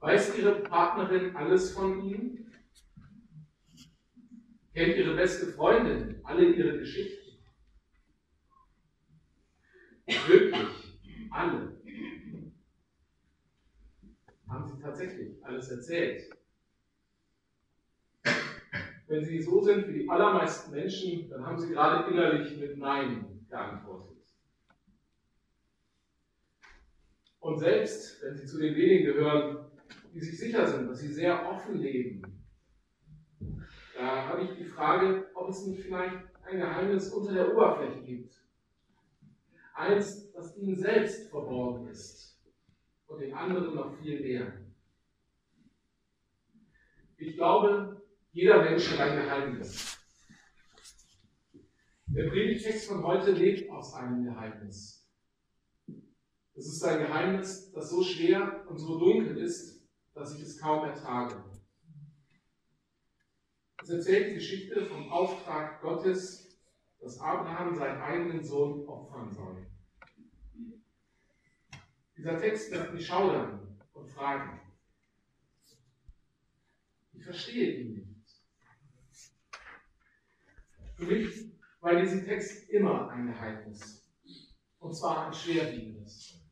Weiß Ihre Partnerin alles von Ihnen? Kennt Ihre beste Freundin alle Ihre Geschichten? Wirklich, alle. Haben Sie tatsächlich alles erzählt? Wenn Sie so sind wie die allermeisten Menschen, dann haben Sie gerade innerlich mit Nein geantwortet. Und selbst wenn Sie zu den wenigen gehören, die sich sicher sind, dass sie sehr offen leben, da habe ich die Frage, ob es nicht vielleicht ein Geheimnis unter der Oberfläche gibt. Eins, das ihnen selbst verborgen ist und den anderen noch viel mehr. Ich glaube, jeder Mensch hat ein Geheimnis. Der Predigtext von heute lebt aus einem Geheimnis. Es ist ein Geheimnis, das so schwer und so dunkel ist, dass ich es kaum ertrage. Es erzählt die Geschichte vom Auftrag Gottes, dass Abraham seinen eigenen Sohn opfern soll. Dieser Text lässt mich schaudern und fragen. Ich verstehe ihn nicht. Für mich war dieser Text immer ein Geheimnis. Und zwar ein schwerwiegendes.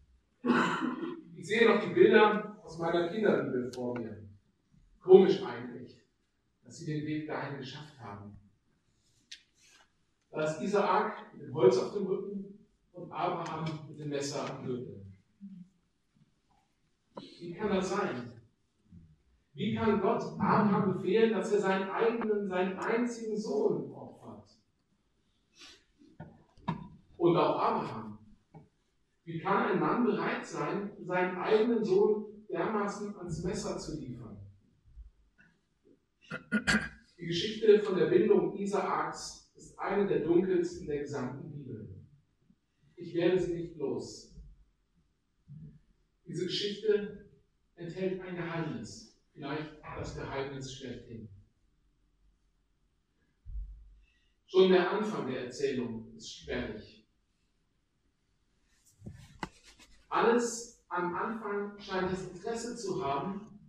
Ich sehe noch die Bilder aus meiner Kinderbibel vor mir. Komisch eigentlich, dass sie den Weg dahin geschafft haben. Da ist Isaak mit dem Holz auf dem Rücken und Abraham mit dem Messer am Gürtel. Wie kann das sein? Wie kann Gott Abraham befehlen, dass er seinen eigenen, seinen einzigen Sohn opfert? Und auch Abraham. Wie kann ein Mann bereit sein, seinen eigenen Sohn dermaßen ans Messer zu liefern? Die Geschichte von der Bindung Isaaks ist eine der dunkelsten der gesamten Bibel. Ich werde sie nicht los. Diese Geschichte enthält ein Geheimnis, vielleicht das Geheimnis schlechthin. Schon der Anfang der Erzählung ist sperrig. Alles am Anfang scheint das Interesse zu haben,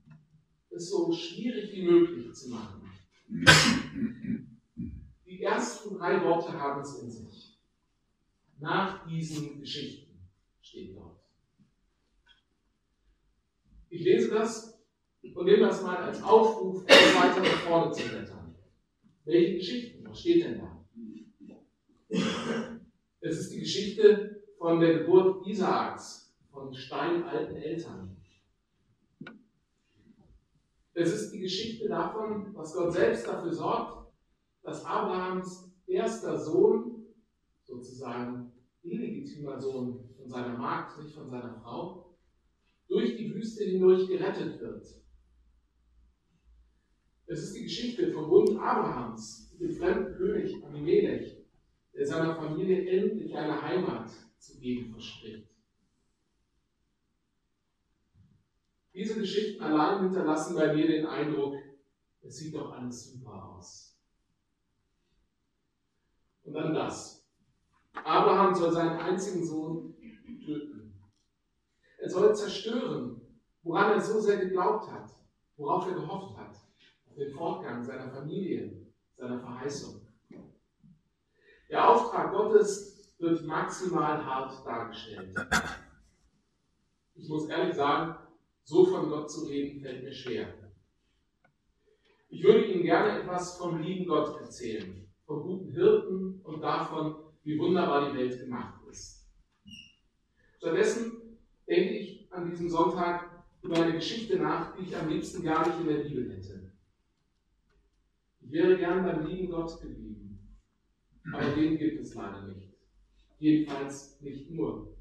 es so schwierig wie möglich zu machen. Die ersten drei Worte haben es in sich. Nach diesen Geschichten steht dort. Ich lese das und nehme das mal als Aufruf, weiter nach vorne zu blättern. Welche Geschichten? Was steht denn da? Es ist die Geschichte von der Geburt Isaaks, von steinalten Eltern. Es ist die Geschichte davon, dass Gott selbst dafür sorgt, dass Abrahams erster Sohn, sozusagen illegitimer Sohn von seiner Magd, nicht von seiner Frau, durch die Wüste hindurch gerettet wird. Es ist die Geschichte vom Bund Abrahams mit dem fremden König Abimelech, der seiner Familie endlich eine Heimat zu geben verspricht. Diese Geschichten allein hinterlassen bei mir den Eindruck, es sieht doch alles super aus. Und dann das. Abraham soll seinen einzigen Sohn töten. Er soll zerstören, woran er so sehr geglaubt hat, worauf er gehofft hat, auf den Fortgang seiner Familie, seiner Verheißung. Der Auftrag Gottes wird maximal hart dargestellt. Ich muss ehrlich sagen, so von Gott zu reden, fällt mir schwer. Ich würde Ihnen gerne etwas vom lieben Gott erzählen, vom guten Hirten und davon, wie wunderbar die Welt gemacht ist. Stattdessen denke ich an diesem Sonntag über eine Geschichte nach, die ich am liebsten gar nicht in der Bibel hätte. Ich wäre gern beim lieben Gott geblieben, aber den gibt es leider nicht. Jedenfalls nicht nur.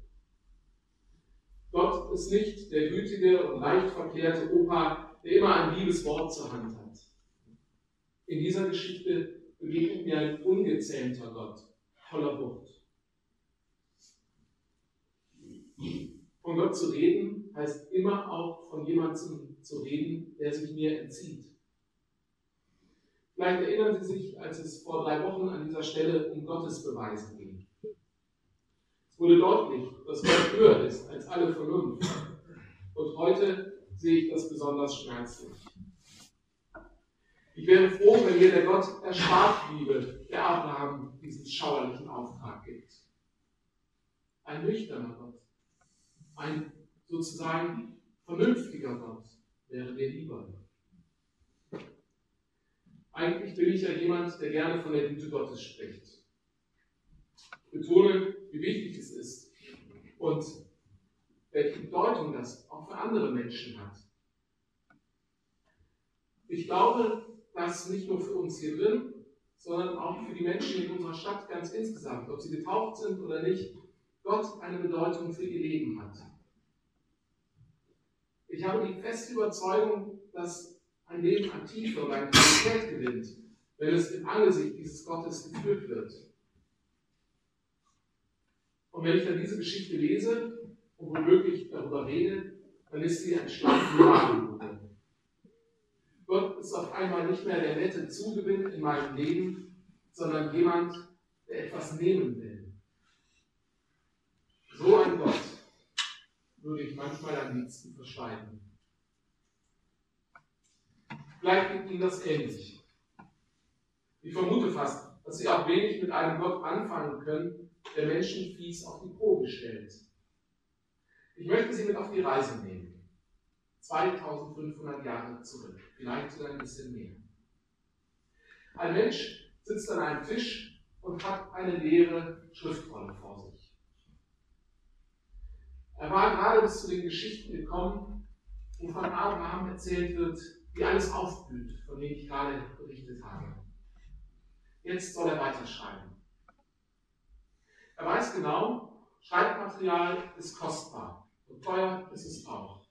Gott ist nicht der gütige und leicht verkehrte Opa, der immer ein liebes Wort zur Hand hat. In dieser Geschichte begegnet mir ein ungezähmter Gott, voller Wucht. Von Gott zu reden heißt immer auch von jemandem zu reden, der sich mir entzieht. Vielleicht erinnern Sie sich, als es vor drei Wochen an dieser Stelle um Gottes Beweise wurde deutlich, dass Gott höher ist als alle Vernunft. Und heute sehe ich das besonders schmerzlich. Ich wäre froh, wenn mir der Gott erspart bliebe, der Abraham diesen schauerlichen Auftrag gibt. Ein nüchterner Gott, ein sozusagen vernünftiger Gott wäre mir lieber. Eigentlich bin ich ja jemand, der gerne von der Güte Gottes spricht. Betone, wie wichtig es ist und welche Bedeutung das auch für andere Menschen hat. Ich glaube, dass nicht nur für uns hier drin, sondern auch für die Menschen in unserer Stadt ganz insgesamt, ob sie getauft sind oder nicht, Gott eine Bedeutung für ihr Leben hat. Ich habe die feste Überzeugung, dass ein Leben an Tiefe Qualität gewinnt, wenn es im Angesicht dieses Gottes geführt wird. Und wenn ich dann diese Geschichte lese und womöglich darüber rede, dann ist sie ein Schlag in Gott ist auf einmal nicht mehr der nette Zugewinn in meinem Leben, sondern jemand, der etwas nehmen will. So ein Gott würde ich manchmal am liebsten verschweigen. Vielleicht geht Ihnen das ähnlich. Ich vermute fast, dass Sie auch wenig mit einem Gott anfangen können, der Menschen fies auf die Probe stellt. Ich möchte Sie mit auf die Reise nehmen. 2500 Jahre zurück, vielleicht sogar ein bisschen mehr. Ein Mensch sitzt an einem Tisch und hat eine leere Schriftrolle vor sich. Er war gerade bis zu den Geschichten gekommen, wo von Abraham erzählt wird, wie alles aufblüht, von dem ich gerade berichtet habe. Jetzt soll er weiterschreiben. Er weiß genau, Schreibmaterial ist kostbar und teuer ist es auch.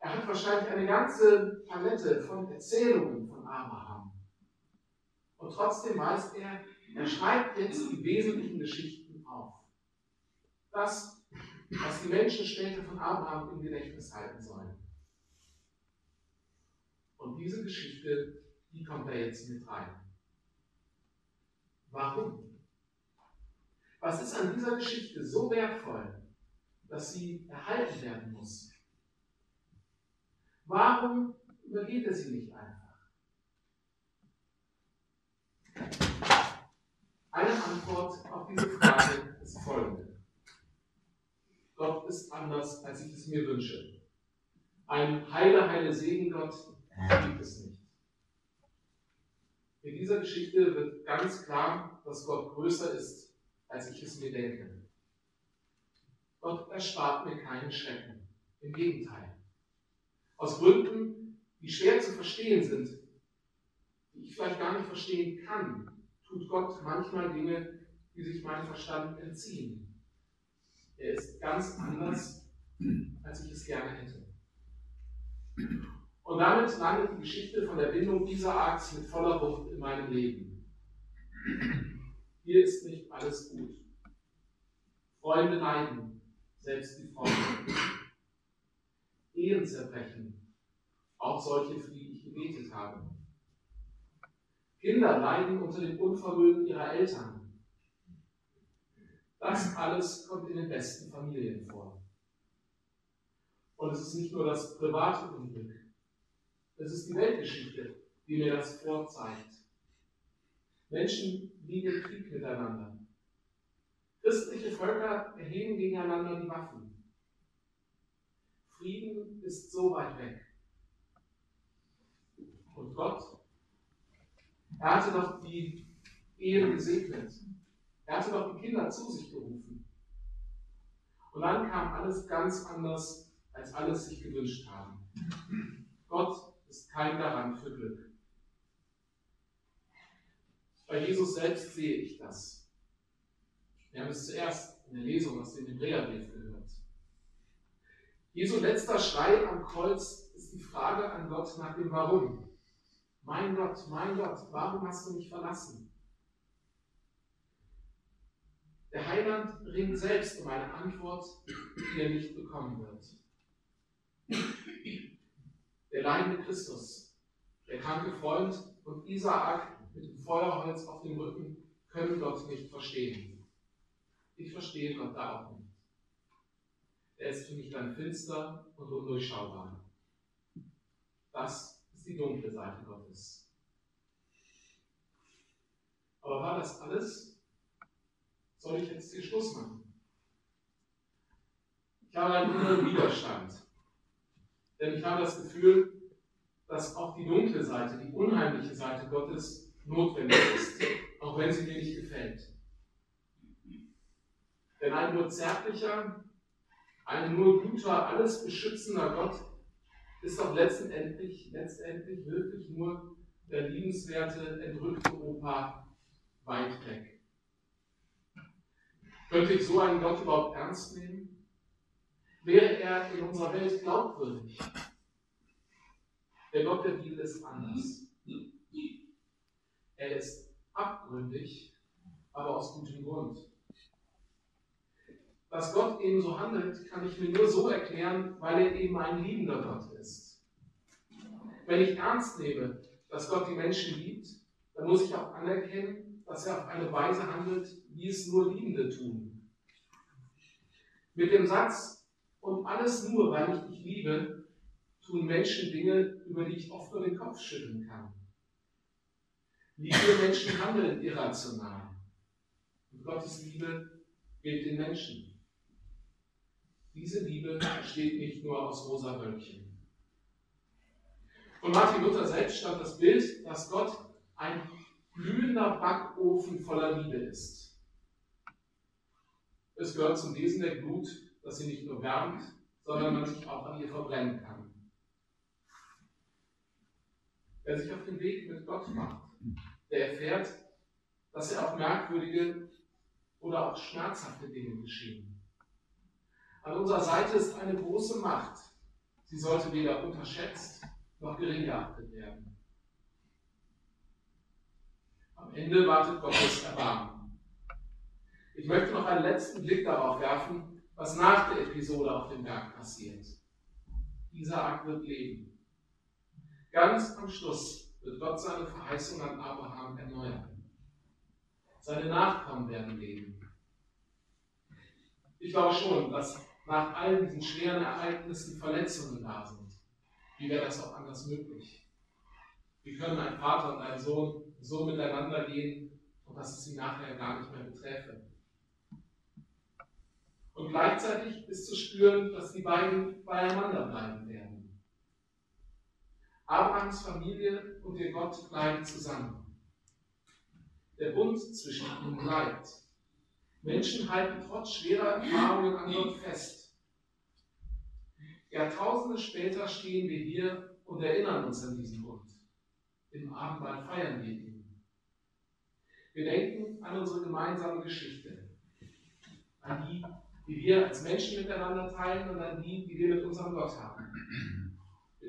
Er hat wahrscheinlich eine ganze Palette von Erzählungen von Abraham. Und trotzdem weiß er, er schreibt jetzt die wesentlichen Geschichten auf. Das, was die Menschen später von Abraham im Gedächtnis halten sollen. Und diese Geschichte, die kommt da jetzt mit rein. Warum? Was ist an dieser Geschichte so wertvoll, dass sie erhalten werden muss? Warum übergeht er sie nicht einfach? Eine Antwort auf diese Frage ist folgende. Gott ist anders, als ich es mir wünsche. Ein heile, heile Segen Gott gibt es nicht. In dieser Geschichte wird ganz klar, dass Gott größer ist, als ich es mir denke. Gott erspart mir keinen Schrecken. Im Gegenteil. Aus Gründen, die schwer zu verstehen sind, die ich vielleicht gar nicht verstehen kann, tut Gott manchmal Dinge, die sich meinem Verstand entziehen. Er ist ganz anders, als ich es gerne hätte. Und damit landet die Geschichte von der Bindung Isaaks mit voller Wucht in meinem Leben. Hier ist nicht alles gut. Freunde leiden, selbst die Freunde. Ehen zerbrechen, auch solche, für die ich gebetet habe. Kinder leiden unter dem Unvermögen ihrer Eltern. Das alles kommt in den besten Familien vor. Und es ist nicht nur das private Unglück, es ist die Weltgeschichte, die mir das vorzeigt. Menschen liegen Krieg miteinander. Christliche Völker erheben gegeneinander die Waffen. Frieden ist so weit weg. Und Gott, er hatte doch die Ehe gesegnet. Er hatte doch die Kinder zu sich gerufen. Und dann kam alles ganz anders, als alle sich gewünscht haben. Gott ist kein Garant für Glück. Bei Jesus selbst sehe ich das. Wir haben es zuerst in der Lesung aus dem Hebräerbrief gehört. Jesu letzter Schrei am Kreuz ist die Frage an Gott nach dem Warum. Mein Gott, mein Gott, warum hast du mich verlassen? Der Heiland ringt selbst um eine Antwort, die er nicht bekommen wird. Der leidende Christus, der kranke Freund und Isaak mit dem Feuerholz auf dem Rücken können Gott nicht verstehen. Ich verstehe Gott da auch nicht. er ist für mich dann finster und undurchschaubar. Das ist die dunkle Seite Gottes. Aber war das alles? Soll ich jetzt hier Schluss machen? Ich habe einen inneren Widerstand. Denn ich habe das Gefühl, dass auch die dunkle Seite, die unheimliche Seite Gottes notwendig ist, auch wenn sie mir nicht gefällt. Denn ein nur zärtlicher, ein nur guter, alles beschützender Gott ist doch letztendlich, letztendlich wirklich nur der liebenswerte, entrückte Opa weit weg. Könnte ich so einen Gott überhaupt ernst nehmen? Wäre er in unserer Welt glaubwürdig? Der Gott der Bibel ist anders. Er ist abgründig, aber aus gutem Grund. Dass Gott eben so handelt, kann ich mir nur so erklären, weil er eben ein liebender Gott ist. Wenn ich ernst nehme, dass Gott die Menschen liebt, dann muss ich auch anerkennen, dass er auf eine Weise handelt, wie es nur Liebende tun. Mit dem Satz, und alles nur, weil ich dich liebe, tun Menschen Dinge, über die ich oft nur den Kopf schütteln kann. Liebe Menschen handeln irrational. Und Gottes Liebe gilt den Menschen. Diese Liebe besteht nicht nur aus rosa Wölkchen. Von Martin Luther selbst stammt das Bild, dass Gott ein glühender Backofen voller Liebe ist. Es gehört zum Wesen der Glut, dass sie nicht nur wärmt, sondern man sich auch an ihr verbrennen kann. Wer sich auf den Weg mit Gott macht, der erfährt, dass er auch merkwürdige oder auch schmerzhafte Dinge geschehen. An unserer Seite ist eine große Macht. Sie sollte weder unterschätzt noch gering geachtet werden. Am Ende wartet Gottes Erbarmen. Ich möchte noch einen letzten Blick darauf werfen, was nach der Episode auf dem Berg passiert. Isaac wird leben. Ganz am Schluss wird Gott seine Verheißung an Abraham erneuern. Seine Nachkommen werden leben. Ich glaube schon, dass nach all diesen schweren Ereignissen Verletzungen da sind. Wie wäre das auch anders möglich? Wie können ein Vater und ein Sohn so miteinander gehen und dass es sie nachher gar nicht mehr beträfe? Und gleichzeitig ist zu spüren, dass die beiden beieinander bleiben werden. Abrahams Familie und ihr Gott bleiben zusammen. Der Bund zwischen ihnen bleibt. Menschen halten trotz schwerer Erfahrungen an Gott fest. Jahrtausende später stehen wir hier und erinnern uns an diesen Bund. Im Abendmahl feiern wir ihn. Wir denken an unsere gemeinsame Geschichte, an die, die wir als Menschen miteinander teilen und an die, die wir mit unserem Gott haben.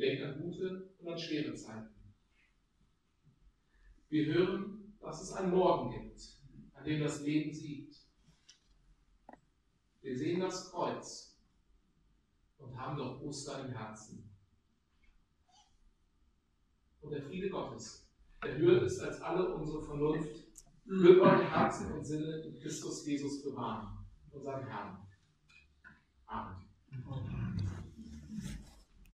Denken an gute und an schwere Zeiten. Wir hören, dass es einen Morgen gibt, an dem das Leben siegt. Wir sehen das Kreuz und haben doch Ostern im Herzen. Und der Friede Gottes, der höher ist als alle unsere Vernunft, wird eure Herzen und Sinne in Christus Jesus bewahren, unserem Herrn. Amen.